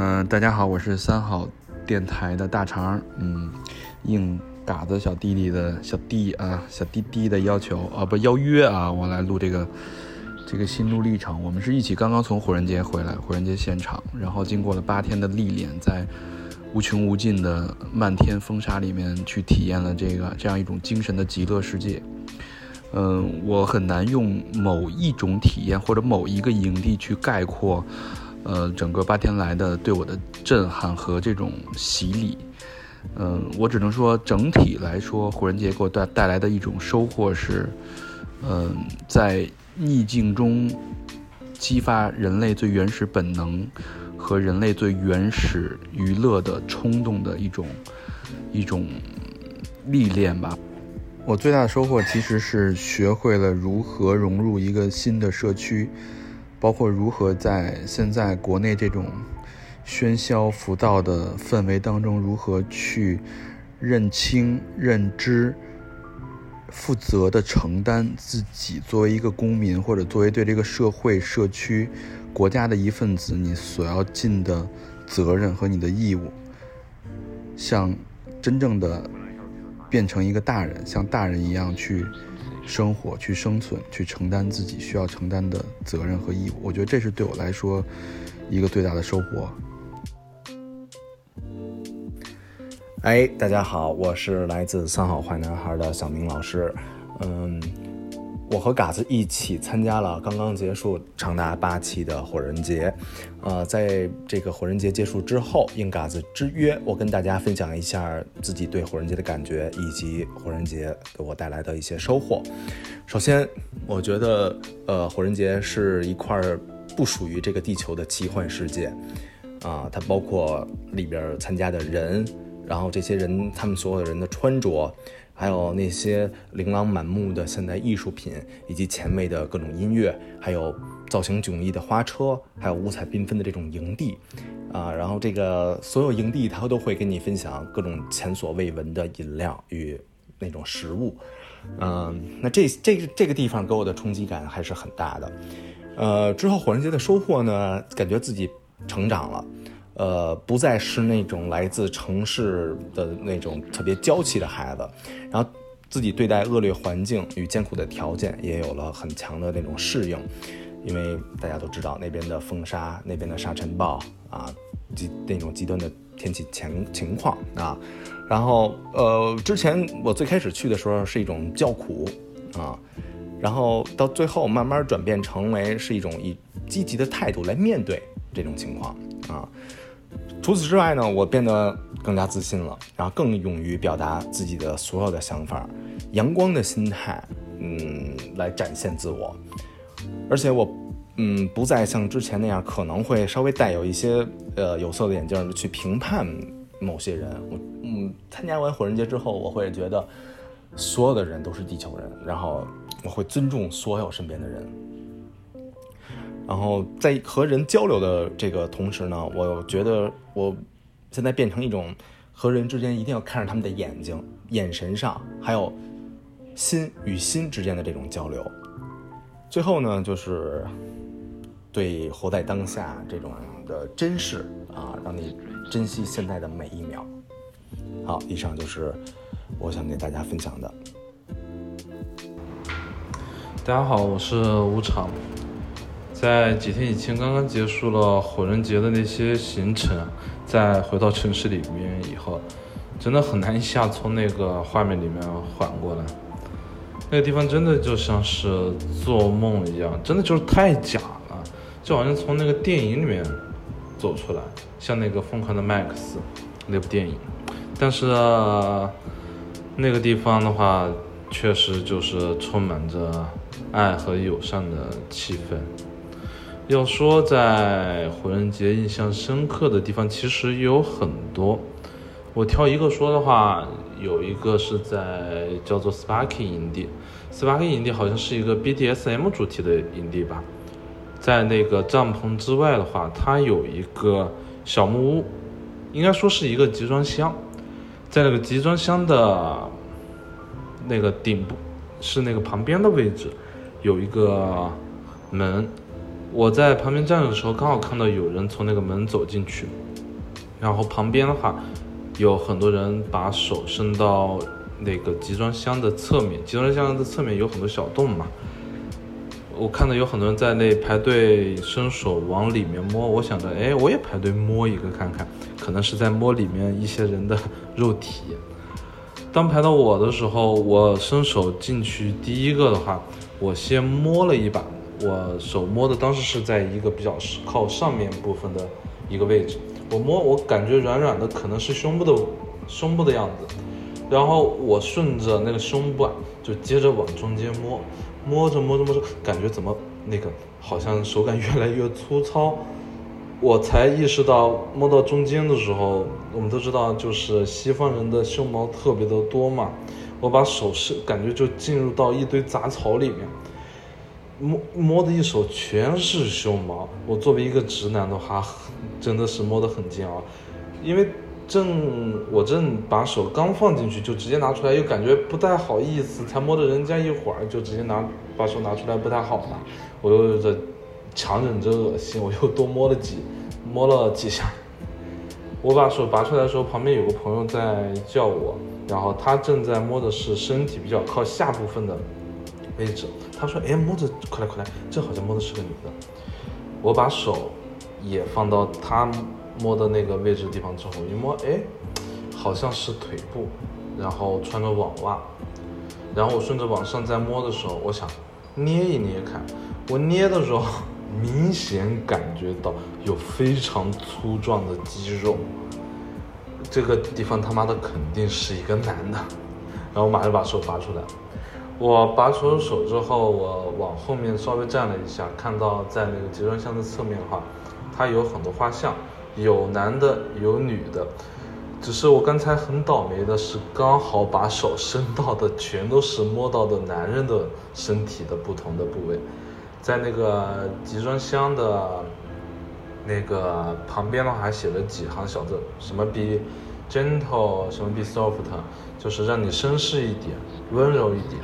嗯，大家好，我是三好电台的大肠。嗯，应嘎子小弟弟的小弟啊，小弟弟的要求啊，不邀约啊，我来录这个这个心路历程。我们是一起刚刚从火人节回来，火人节现场，然后经过了八天的历练，在无穷无尽的漫天风沙里面去体验了这个这样一种精神的极乐世界。嗯，我很难用某一种体验或者某一个营地去概括。呃，整个八天来的对我的震撼和这种洗礼，嗯，我只能说整体来说，火人节给我带带来的一种收获是，嗯，在逆境中激发人类最原始本能和人类最原始娱乐的冲动的一种一种历练吧。我最大的收获其实是学会了如何融入一个新的社区。包括如何在现在国内这种喧嚣浮躁的氛围当中，如何去认清、认知、负责的承担自己作为一个公民，或者作为对这个社会、社区、国家的一份子，你所要尽的责任和你的义务，像真正的变成一个大人，像大人一样去。生活去生存，去承担自己需要承担的责任和义务，我觉得这是对我来说一个最大的收获。哎，大家好，我是来自三好坏男孩的小明老师，嗯。我和嘎子一起参加了刚刚结束长达八期的火人节，呃，在这个火人节结束之后，应嘎子之约，我跟大家分享一下自己对火人节的感觉，以及火人节给我带来的一些收获。首先，我觉得，呃，火人节是一块不属于这个地球的奇幻世界，啊，它包括里边参加的人，然后这些人他们所有人的穿着。还有那些琳琅满目的现代艺术品，以及前卫的各种音乐，还有造型迥异的花车，还有五彩缤纷的这种营地，啊，然后这个所有营地它都会跟你分享各种前所未闻的饮料与那种食物，嗯，那这这这个地方给我的冲击感还是很大的，呃，之后火人节的收获呢，感觉自己成长了。呃，不再是那种来自城市的那种特别娇气的孩子，然后自己对待恶劣环境与艰苦的条件也有了很强的那种适应，因为大家都知道那边的风沙、那边的沙尘暴啊，极那种极端的天气情情况啊，然后呃，之前我最开始去的时候是一种叫苦啊，然后到最后慢慢转变成为是一种以积极的态度来面对这种情况啊。除此之外呢，我变得更加自信了，然后更勇于表达自己的所有的想法，阳光的心态，嗯，来展现自我。而且我，嗯，不再像之前那样，可能会稍微带有一些呃有色的眼镜去评判某些人。我，嗯，参加完火人节之后，我会觉得所有的人都是地球人，然后我会尊重所有身边的人。然后在和人交流的这个同时呢，我觉得我现在变成一种和人之间一定要看着他们的眼睛、眼神上，还有心与心之间的这种交流。最后呢，就是对活在当下这种的珍视啊，让你珍惜现在的每一秒。好，以上就是我想给大家分享的。大家好，我是吴常。在几天以前刚刚结束了火人节的那些行程，在回到城市里面以后，真的很难一下从那个画面里面缓过来。那个地方真的就像是做梦一样，真的就是太假了，就好像从那个电影里面走出来，像那个《疯狂的麦克斯》那部电影。但是那个地方的话，确实就是充满着爱和友善的气氛。要说在火人节印象深刻的地方，其实有很多。我挑一个说的话，有一个是在叫做 Sparky 营地，Sparky 营地好像是一个 BDSM 主题的营地吧。在那个帐篷之外的话，它有一个小木屋，应该说是一个集装箱。在那个集装箱的那个顶部，是那个旁边的位置，有一个门。我在旁边站着的时候，刚好看到有人从那个门走进去，然后旁边的话有很多人把手伸到那个集装箱的侧面，集装箱的侧面有很多小洞嘛。我看到有很多人在那排队伸手往里面摸，我想着，哎，我也排队摸一个看看，可能是在摸里面一些人的肉体。当排到我的时候，我伸手进去第一个的话，我先摸了一把，我手摸的当时是在一个比较靠上面部分的一个位置，我摸我感觉软软的，可能是胸部的胸部的样子，然后我顺着那个胸部啊，就接着往中间摸。摸着摸着摸着，感觉怎么那个好像手感越来越粗糙，我才意识到摸到中间的时候，我们都知道就是西方人的胸毛特别的多嘛，我把手是感觉就进入到一堆杂草里面，摸摸的一手全是胸毛，我作为一个直男的话，真的是摸得很煎熬，因为。正我正把手刚放进去，就直接拿出来，又感觉不太好意思，才摸了人家一会儿，就直接拿把手拿出来不太好嘛。我又在强忍着恶心，我又多摸了几摸了几下。我把手拔出来的时候，旁边有个朋友在叫我，然后他正在摸的是身体比较靠下部分的位置。他说：“哎，摸着快来快来，这好像摸的是个女的。”我把手也放到他。摸的那个位置地方之后，一摸，哎，好像是腿部，然后穿着网袜，然后我顺着往上再摸的时候，我想捏一捏看，我捏的时候明显感觉到有非常粗壮的肌肉，这个地方他妈的肯定是一个男的，然后我马上把手拔出来，我拔出手之后，我往后面稍微站了一下，看到在那个集装箱的侧面的话，它有很多画像。有男的，有女的，只是我刚才很倒霉的是，刚好把手伸到的全都是摸到的男人的身体的不同的部位，在那个集装箱的那个旁边的话还写了几行小字，什么 be gentle，什么 be soft，就是让你绅士一点，温柔一点。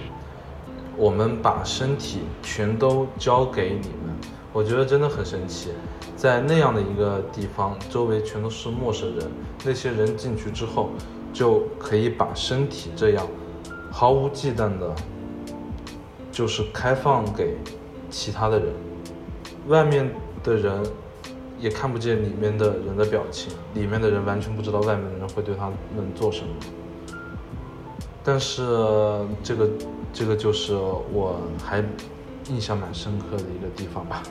我们把身体全都交给你们，我觉得真的很神奇。在那样的一个地方，周围全都是陌生人。那些人进去之后，就可以把身体这样毫无忌惮的，就是开放给其他的人。外面的人也看不见里面的人的表情，里面的人完全不知道外面的人会对他们做什么。但是这个，这个就是我还印象蛮深刻的一个地方吧。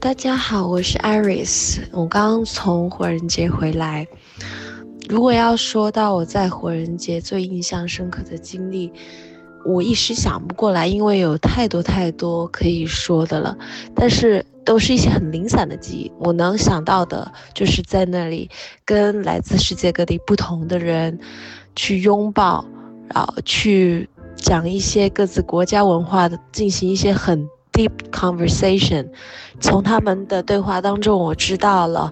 大家好，我是 Iris，我刚从火人节回来。如果要说到我在火人节最印象深刻的经历，我一时想不过来，因为有太多太多可以说的了。但是都是一些很零散的记忆，我能想到的就是在那里跟来自世界各地不同的人去拥抱，然后去讲一些各自国家文化的，进行一些很。Deep conversation，从他们的对话当中，我知道了，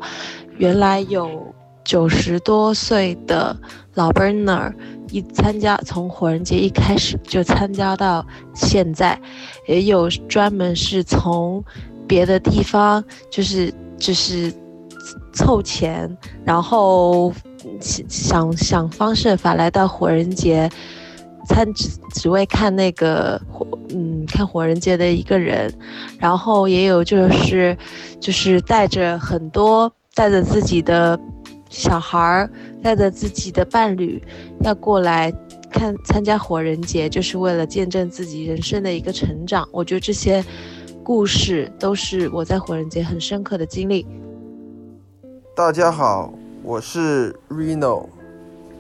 原来有九十多岁的老 Burner 一参加，从火人节一开始就参加到现在，也有专门是从别的地方，就是就是凑钱，然后想想方设法来到火人节。参只只为看那个火，嗯，看火人节的一个人，然后也有就是，就是带着很多带着自己的小孩儿，带着自己的伴侣，要过来看参加火人节，就是为了见证自己人生的一个成长。我觉得这些故事都是我在火人节很深刻的经历。大家好，我是 Reno，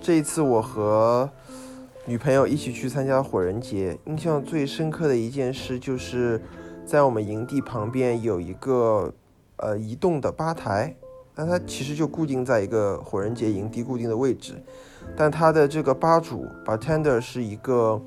这一次我和。女朋友一起去参加火人节，印象最深刻的一件事就是，在我们营地旁边有一个呃移动的吧台，那它其实就固定在一个火人节营地固定的位置，但它的这个吧主 bartender 是一个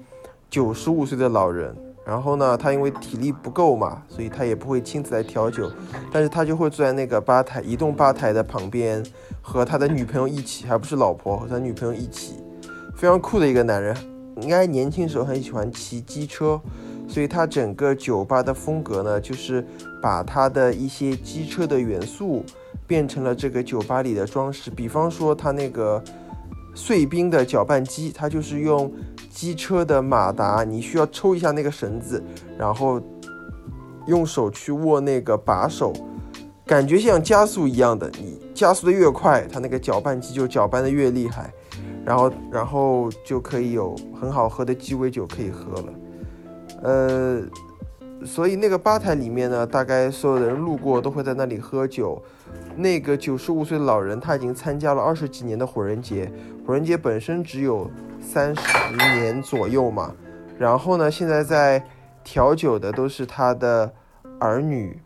九十五岁的老人，然后呢，他因为体力不够嘛，所以他也不会亲自来调酒，但是他就会坐在那个吧台移动吧台的旁边，和他的女朋友一起，还不是老婆，和他女朋友一起。非常酷的一个男人，应该年轻时候很喜欢骑机车，所以他整个酒吧的风格呢，就是把他的一些机车的元素变成了这个酒吧里的装饰。比方说，他那个碎冰的搅拌机，它就是用机车的马达，你需要抽一下那个绳子，然后用手去握那个把手，感觉像加速一样的。你加速的越快，它那个搅拌机就搅拌的越厉害。然后，然后就可以有很好喝的鸡尾酒可以喝了，呃，所以那个吧台里面呢，大概所有的人路过都会在那里喝酒。那个九十五岁的老人他已经参加了二十几年的火人节，火人节本身只有三十年左右嘛。然后呢，现在在调酒的都是他的儿女，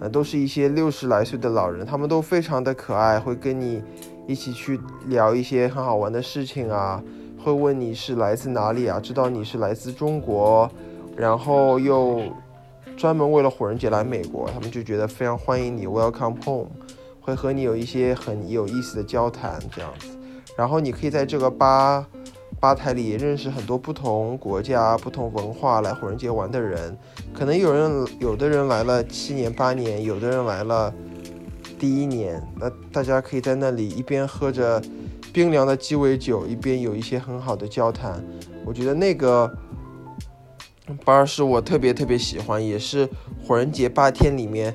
呃，都是一些六十来岁的老人，他们都非常的可爱，会跟你。一起去聊一些很好玩的事情啊，会问你是来自哪里啊，知道你是来自中国，然后又专门为了火人节来美国，他们就觉得非常欢迎你，Welcome home，会和你有一些很有意思的交谈这样子，然后你可以在这个吧吧台里认识很多不同国家、不同文化来火人节玩的人，可能有人有的人来了七年八年，有的人来了。第一年，那大家可以在那里一边喝着冰凉的鸡尾酒，一边有一些很好的交谈。我觉得那个吧是我特别特别喜欢，也是火人节八天里面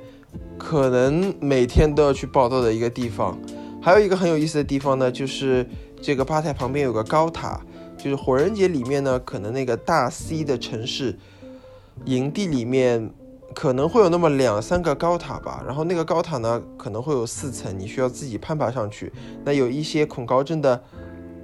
可能每天都要去报道的一个地方。还有一个很有意思的地方呢，就是这个吧台旁边有个高塔，就是火人节里面呢，可能那个大 C 的城市营地里面。可能会有那么两三个高塔吧，然后那个高塔呢可能会有四层，你需要自己攀爬上去。那有一些恐高症的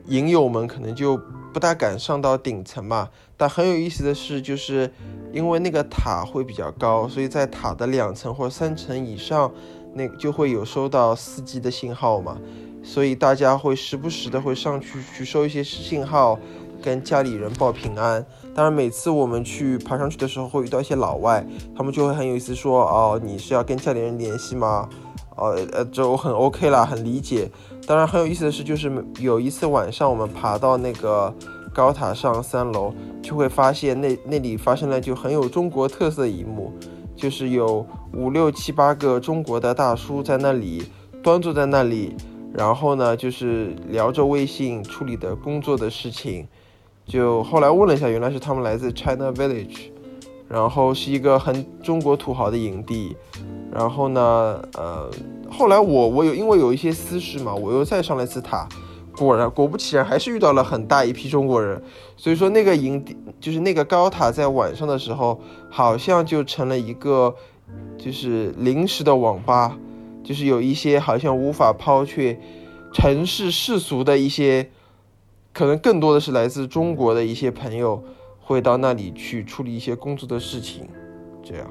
营友们可能就不大敢上到顶层嘛。但很有意思的是，就是因为那个塔会比较高，所以在塔的两层或三层以上，那就会有收到四 G 的信号嘛。所以大家会时不时的会上去去收一些信号，跟家里人报平安。当然，每次我们去爬上去的时候，会遇到一些老外，他们就会很有意思说：“哦，你是要跟家里人联系吗？”哦，呃，就很 OK 啦，很理解。当然，很有意思的是，就是有一次晚上，我们爬到那个高塔上三楼，就会发现那那里发生了就很有中国特色一幕，就是有五六七八个中国的大叔在那里端坐在那里，然后呢，就是聊着微信处理的工作的事情。就后来问了一下，原来是他们来自 China Village，然后是一个很中国土豪的营地。然后呢，呃，后来我我有因为有一些私事嘛，我又再上了一次塔，果然果不其然还是遇到了很大一批中国人。所以说那个营地就是那个高塔在晚上的时候，好像就成了一个就是临时的网吧，就是有一些好像无法抛却城市世俗的一些。可能更多的是来自中国的一些朋友会到那里去处理一些工作的事情，这样。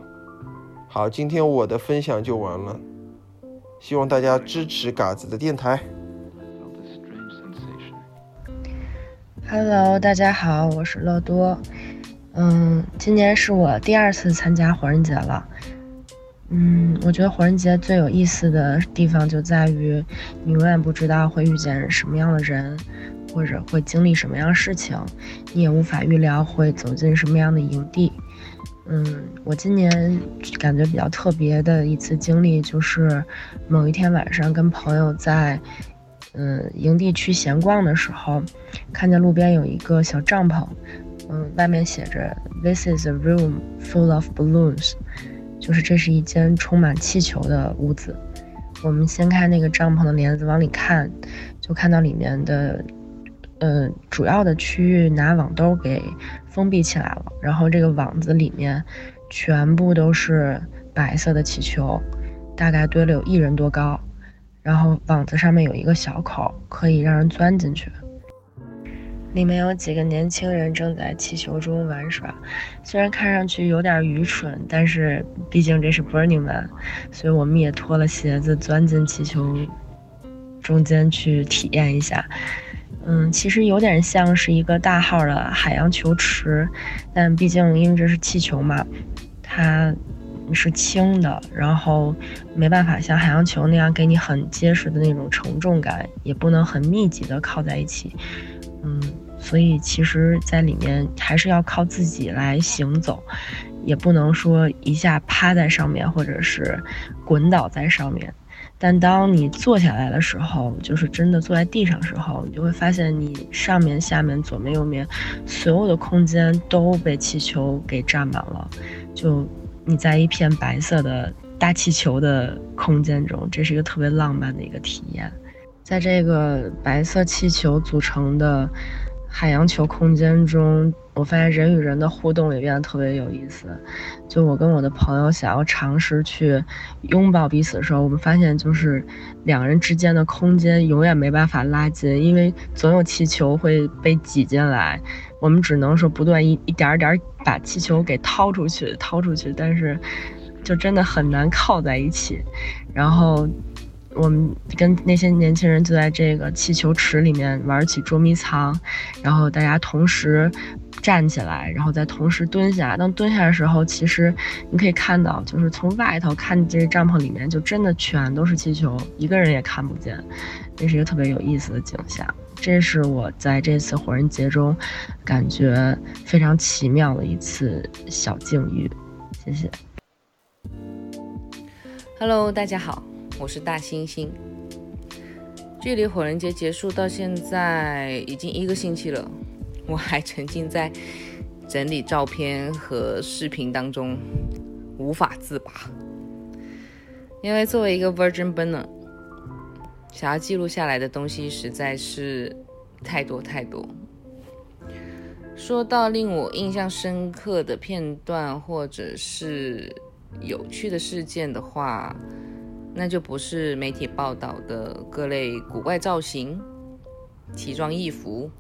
好，今天我的分享就完了，希望大家支持嘎子的电台。Hello，大家好，我是乐多。嗯，今年是我第二次参加火人节了。嗯，我觉得火人节最有意思的地方就在于你永远不知道会遇见什么样的人。或者会经历什么样事情，你也无法预料会走进什么样的营地。嗯，我今年感觉比较特别的一次经历，就是某一天晚上跟朋友在嗯营地区闲逛的时候，看见路边有一个小帐篷，嗯，外面写着 “This is a room full of balloons”，就是这是一间充满气球的屋子。我们掀开那个帐篷的帘子往里看，就看到里面的。嗯，主要的区域拿网兜给封闭起来了，然后这个网子里面全部都是白色的气球，大概堆了有一人多高，然后网子上面有一个小口，可以让人钻进去。里面有几个年轻人正在气球中玩耍，虽然看上去有点愚蠢，但是毕竟这是 Burning Man，所以我们也脱了鞋子钻进气球中间去体验一下。嗯，其实有点像是一个大号的海洋球池，但毕竟因为这是气球嘛，它是轻的，然后没办法像海洋球那样给你很结实的那种承重感，也不能很密集的靠在一起。嗯，所以其实，在里面还是要靠自己来行走，也不能说一下趴在上面，或者是滚倒在上面。但当你坐下来的时候，就是真的坐在地上的时候，你就会发现你上面、下面、左面、右面，所有的空间都被气球给占满了。就你在一片白色的大气球的空间中，这是一个特别浪漫的一个体验。在这个白色气球组成的海洋球空间中。我发现人与人的互动也变得特别有意思。就我跟我的朋友想要尝试去拥抱彼此的时候，我们发现就是两人之间的空间永远没办法拉近，因为总有气球会被挤进来。我们只能说不断一一点儿点儿把气球给掏出去，掏出去，但是就真的很难靠在一起。然后。我们跟那些年轻人就在这个气球池里面玩起捉迷藏，然后大家同时站起来，然后再同时蹲下。当蹲下的时候，其实你可以看到，就是从外头看这个帐篷里面，就真的全都是气球，一个人也看不见。这是一个特别有意思的景象。这是我在这次火人节中感觉非常奇妙的一次小境遇。谢谢。Hello，大家好。我是大猩猩。距离火人节结束到现在已经一个星期了，我还沉浸在整理照片和视频当中，无法自拔。因为作为一个 Virgin Burner，想要记录下来的东西实在是太多太多。说到令我印象深刻的片段或者是有趣的事件的话，那就不是媒体报道的各类古怪造型、奇装异服，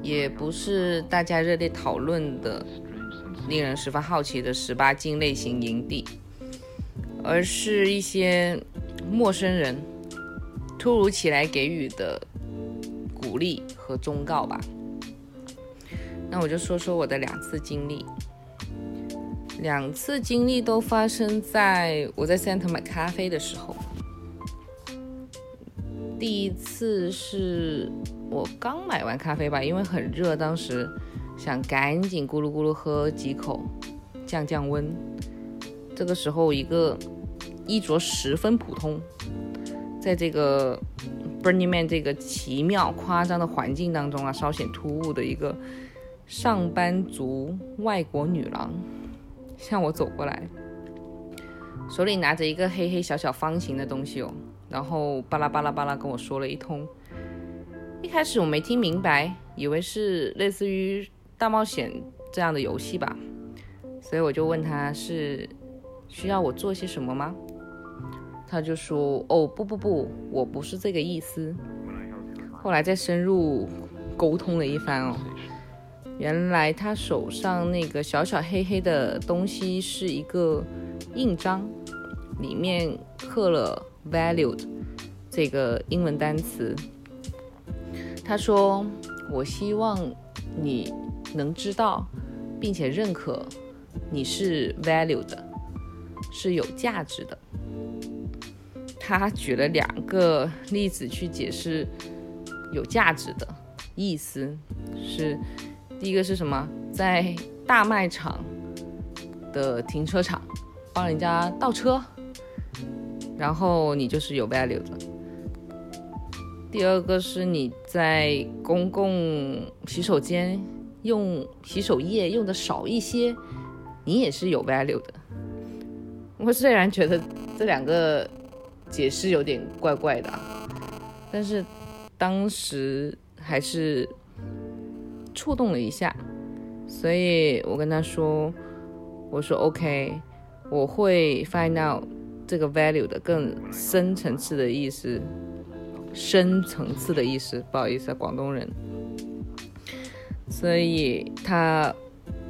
也不是大家热烈讨论的、令人十分好奇的十八禁类型营地，而是一些陌生人突如其来给予的鼓励和忠告吧。那我就说说我的两次经历。两次经历都发生在我在 Center 买咖啡的时候。第一次是我刚买完咖啡吧，因为很热，当时想赶紧咕噜咕噜喝几口，降降温。这个时候，一个衣着十分普通，在这个 Burning Man 这个奇妙夸张的环境当中啊，稍显突兀的一个上班族外国女郎。向我走过来，手里拿着一个黑黑小小方形的东西哦，然后巴拉巴拉巴拉跟我说了一通。一开始我没听明白，以为是类似于大冒险这样的游戏吧，所以我就问他是需要我做些什么吗？他就说哦不不不，我不是这个意思。后来再深入沟通了一番哦。原来他手上那个小小黑黑的东西是一个印章，里面刻了 valued 这个英文单词。他说：“我希望你能知道，并且认可你是 valued，是有价值的。”他举了两个例子去解释有价值的意思是。第一个是什么？在大卖场的停车场帮人家倒车，然后你就是有 value 的。第二个是你在公共洗手间用洗手液用的少一些，你也是有 value 的。我虽然觉得这两个解释有点怪怪的，但是当时还是。触动了一下，所以我跟他说：“我说 OK，我会 find out 这个 value 的更深层次的意思，深层次的意思，不好意思啊，广东人。”所以他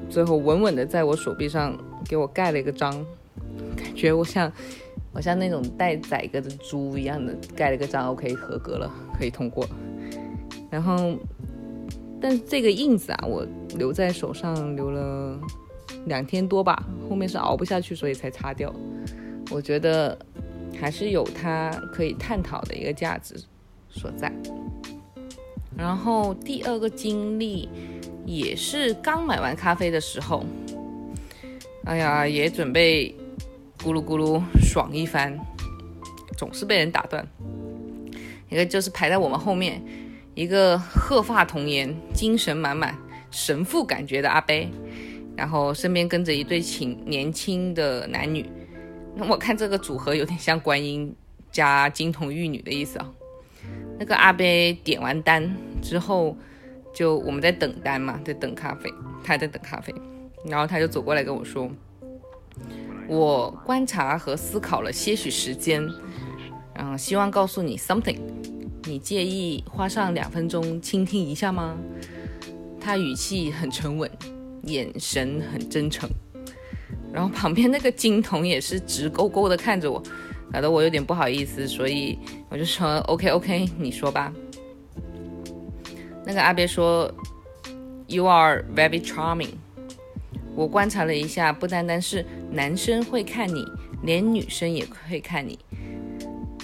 最后稳稳的在我手臂上给我盖了一个章，感觉我像我像那种带宰割的猪一样的盖了个章，OK，合格了，可以通过。然后。但这个印子啊，我留在手上留了两天多吧，后面是熬不下去，所以才擦掉。我觉得还是有它可以探讨的一个价值所在。然后第二个经历也是刚买完咖啡的时候，哎呀，也准备咕噜咕噜爽一番，总是被人打断。一个就是排在我们后面，一个鹤发童颜、精神满满、神父感觉的阿贝，然后身边跟着一对轻年轻的男女。那我看这个组合有点像观音加金童玉女的意思啊。那个阿贝点完单之后，就我们在等单嘛，在等咖啡，他在等咖啡，然后他就走过来跟我说：“我观察和思考了些许时间，嗯，希望告诉你 something，你介意花上两分钟倾听一下吗？”他语气很沉稳，眼神很真诚，然后旁边那个金童也是直勾勾的看着我。搞得我有点不好意思，所以我就说 OK OK，你说吧。那个阿别说，You are very charming。我观察了一下，不单单是男生会看你，连女生也会看你。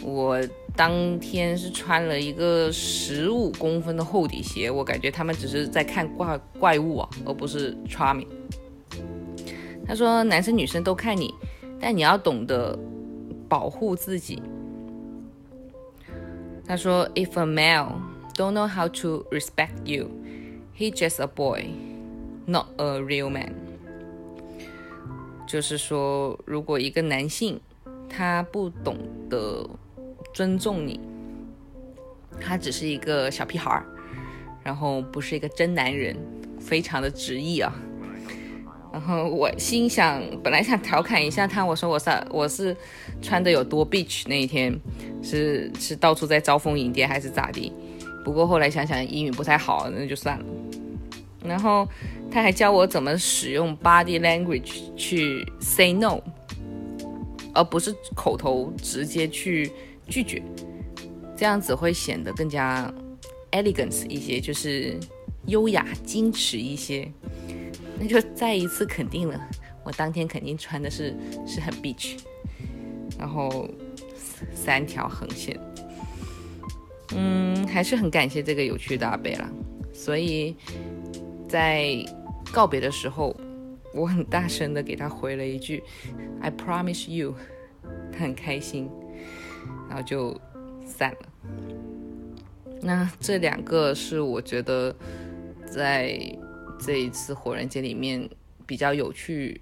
我当天是穿了一个十五公分的厚底鞋，我感觉他们只是在看怪怪物啊，而不是 charming。他说，男生女生都看你，但你要懂得。保护自己。他说：“If a male don't know how to respect you, he just a boy, not a real man。”就是说，如果一个男性他不懂得尊重你，他只是一个小屁孩儿，然后不是一个真男人，非常的直译啊。然后我心想，本来想调侃一下他，我说我是我是穿的有多 bitch 那一天，是是到处在招蜂引蝶还是咋地？不过后来想想英语不太好，那就算了。然后他还教我怎么使用 body language 去 say no，而不是口头直接去拒绝，这样子会显得更加 elegance 一些，就是优雅矜持一些。那就再一次肯定了，我当天肯定穿的是是很 beach，然后三条横线，嗯，还是很感谢这个有趣的阿贝啦。所以在告别的时候，我很大声的给他回了一句 "I promise you"，他很开心，然后就散了。那这两个是我觉得在。这一次火人节里面比较有趣，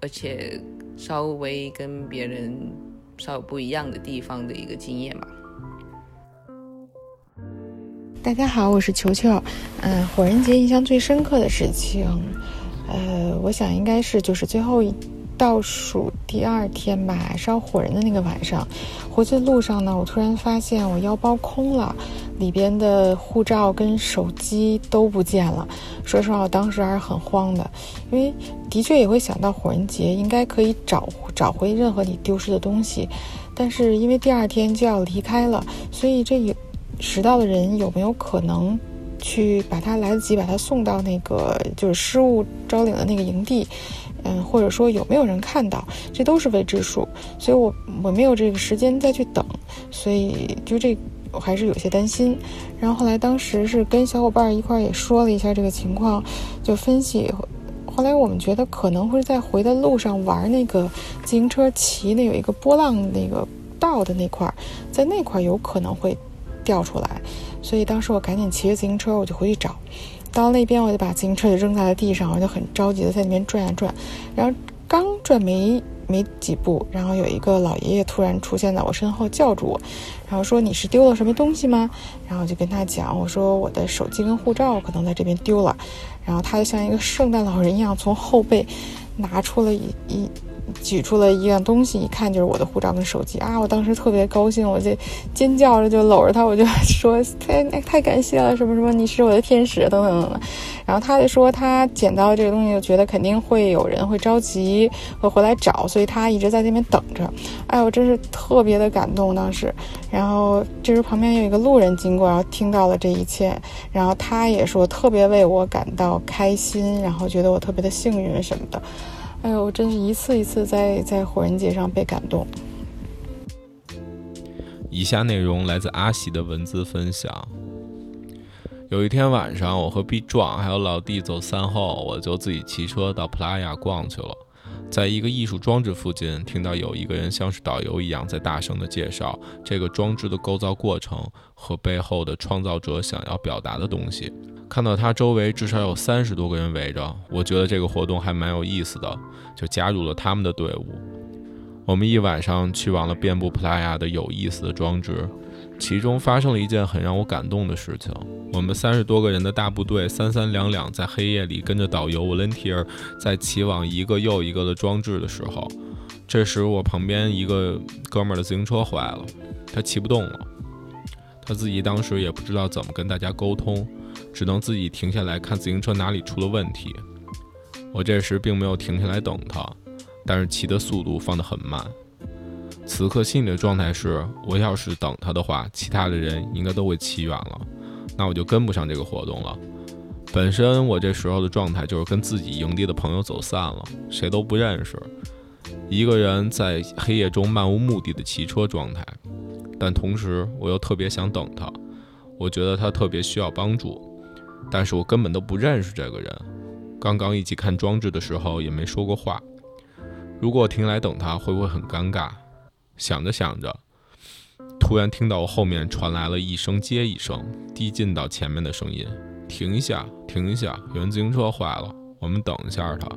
而且稍微跟别人稍有不一样的地方的一个经验吧。大家好，我是球球。嗯，火人节印象最深刻的事情，呃，我想应该是就是最后一。倒数第二天吧，烧火人的那个晚上，回去的路上呢，我突然发现我腰包空了，里边的护照跟手机都不见了。说实话，我当时还是很慌的，因为的确也会想到火人节应该可以找找回任何你丢失的东西，但是因为第二天就要离开了，所以这有拾到的人有没有可能去把他来得及把他送到那个就是失物招领的那个营地？嗯，或者说有没有人看到，这都是未知数，所以我我没有这个时间再去等，所以就这我还是有些担心。然后后来当时是跟小伙伴一块也说了一下这个情况，就分析。后来我们觉得可能会在回的路上玩那个自行车骑那有一个波浪那个道的那块，在那块有可能会掉出来，所以当时我赶紧骑着自行车我就回去找。到那边，我就把自行车就扔在了地上，我就很着急的在那边转啊转，然后刚转没没几步，然后有一个老爷爷突然出现在我身后，叫住我，然后说你是丢了什么东西吗？然后我就跟他讲，我说我的手机跟护照可能在这边丢了，然后他就像一个圣诞老人一样从后背拿出了一一。举出了一样东西，一看就是我的护照跟手机啊！我当时特别高兴，我就尖叫着就搂着他，我就说 太太感谢了，什么什么，你是我的天使，等等等等。然后他就说他捡到这个东西，就觉得肯定会有人会着急会回来找，所以他一直在那边等着。哎，我真是特别的感动当时。然后这时旁边有一个路人经过，然后听到了这一切，然后他也说特别为我感到开心，然后觉得我特别的幸运什么的。哎呦，真是一次一次在在火人节上被感动。以下内容来自阿喜的文字分享。有一天晚上，我和 B 壮还有老弟走散后，我就自己骑车到普拉雅逛去了。在一个艺术装置附近，听到有一个人像是导游一样在大声的介绍这个装置的构造过程和背后的创造者想要表达的东西。看到他周围至少有三十多个人围着，我觉得这个活动还蛮有意思的，就加入了他们的队伍。我们一晚上去往了遍布普拉雅的有意思的装置。其中发生了一件很让我感动的事情。我们三十多个人的大部队三三两两在黑夜里跟着导游 volunteer 在骑往一个又一个的装置的时候，这时我旁边一个哥们儿的自行车坏了，他骑不动了。他自己当时也不知道怎么跟大家沟通，只能自己停下来看自行车哪里出了问题。我这时并没有停下来等他，但是骑的速度放得很慢。此刻心里的状态是，我要是等他的话，其他的人应该都会骑远了，那我就跟不上这个活动了。本身我这时候的状态就是跟自己营地的朋友走散了，谁都不认识，一个人在黑夜中漫无目的的骑车状态。但同时我又特别想等他，我觉得他特别需要帮助，但是我根本都不认识这个人，刚刚一起看装置的时候也没说过话。如果我停来等他，会不会很尴尬？想着想着，突然听到我后面传来了一声接一声递进到前面的声音：“停一下，停一下，有人自行车坏了，我们等一下他。”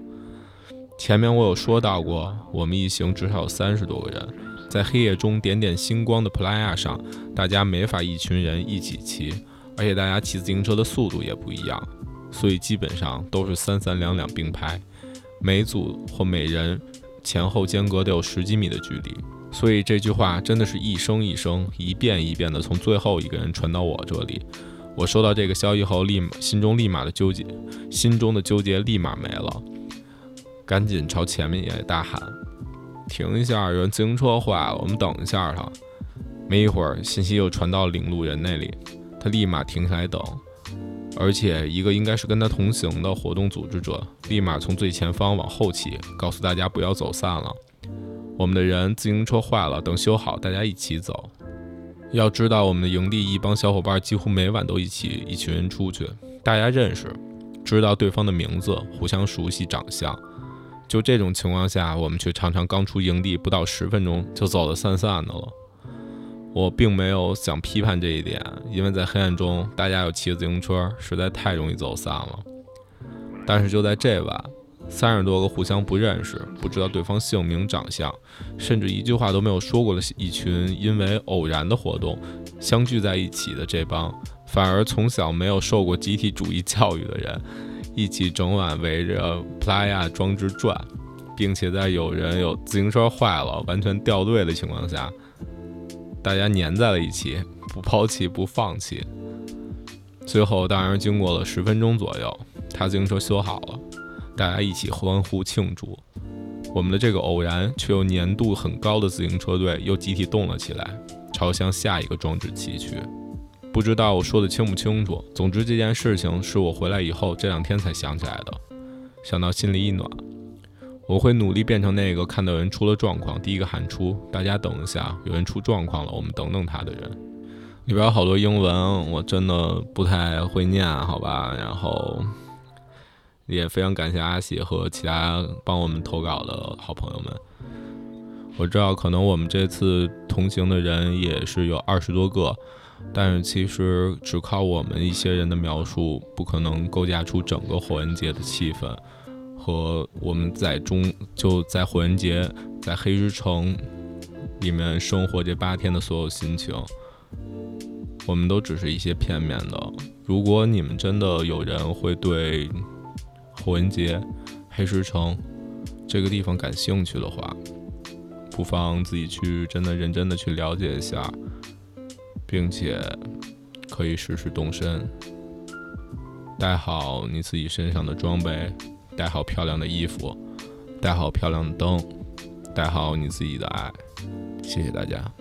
前面我有说到过，我们一行至少有三十多个人，在黑夜中点点星光的普拉亚上，大家没法一群人一起骑，而且大家骑自行车的速度也不一样，所以基本上都是三三两两并排，每组或每人前后间隔得有十几米的距离。所以这句话真的是一声一声、一遍一遍的从最后一个人传到我这里。我收到这个消息后，立马心中立马的纠结，心中的纠结立马没了，赶紧朝前面也大喊：“停一下，有人自行车坏了，我们等一下他。”没一会儿，信息又传到领路人那里，他立马停下来等，而且一个应该是跟他同行的活动组织者，立马从最前方往后骑，告诉大家不要走散了。我们的人自行车坏了，等修好大家一起走。要知道，我们的营地一帮小伙伴几乎每晚都一起，一群人出去，大家认识，知道对方的名字，互相熟悉长相。就这种情况下，我们却常常刚出营地不到十分钟就走得散散的了。我并没有想批判这一点，因为在黑暗中，大家有骑自行车，实在太容易走散了。但是就在这晚。三十多个互相不认识、不知道对方姓名、长相，甚至一句话都没有说过的一群，因为偶然的活动相聚在一起的这帮，反而从小没有受过集体主义教育的人，一起整晚围着普拉亚装置转，并且在有人有自行车坏了、完全掉队的情况下，大家粘在了一起，不抛弃、不放弃。最后，当然经过了十分钟左右，他自行车修好了。大家一起欢呼庆祝，我们的这个偶然却又粘度很高的自行车队又集体动了起来，朝向下一个装置骑去。不知道我说的清不清楚？总之这件事情是我回来以后这两天才想起来的，想到心里一暖。我会努力变成那个看到人出了状况，第一个喊出“大家等一下，有人出状况了，我们等等他”的人。里边有好多英文，我真的不太会念，好吧？然后。也非常感谢阿喜和其他帮我们投稿的好朋友们。我知道可能我们这次同行的人也是有二十多个，但是其实只靠我们一些人的描述，不可能构架出整个火人节的气氛和我们在中就在火人节在黑之城里面生活这八天的所有心情。我们都只是一些片面的。如果你们真的有人会对。火人节，黑石城这个地方感兴趣的话，不妨自己去真的认真的去了解一下，并且可以试试动身，带好你自己身上的装备，带好漂亮的衣服，带好漂亮的灯，带好你自己的爱。谢谢大家。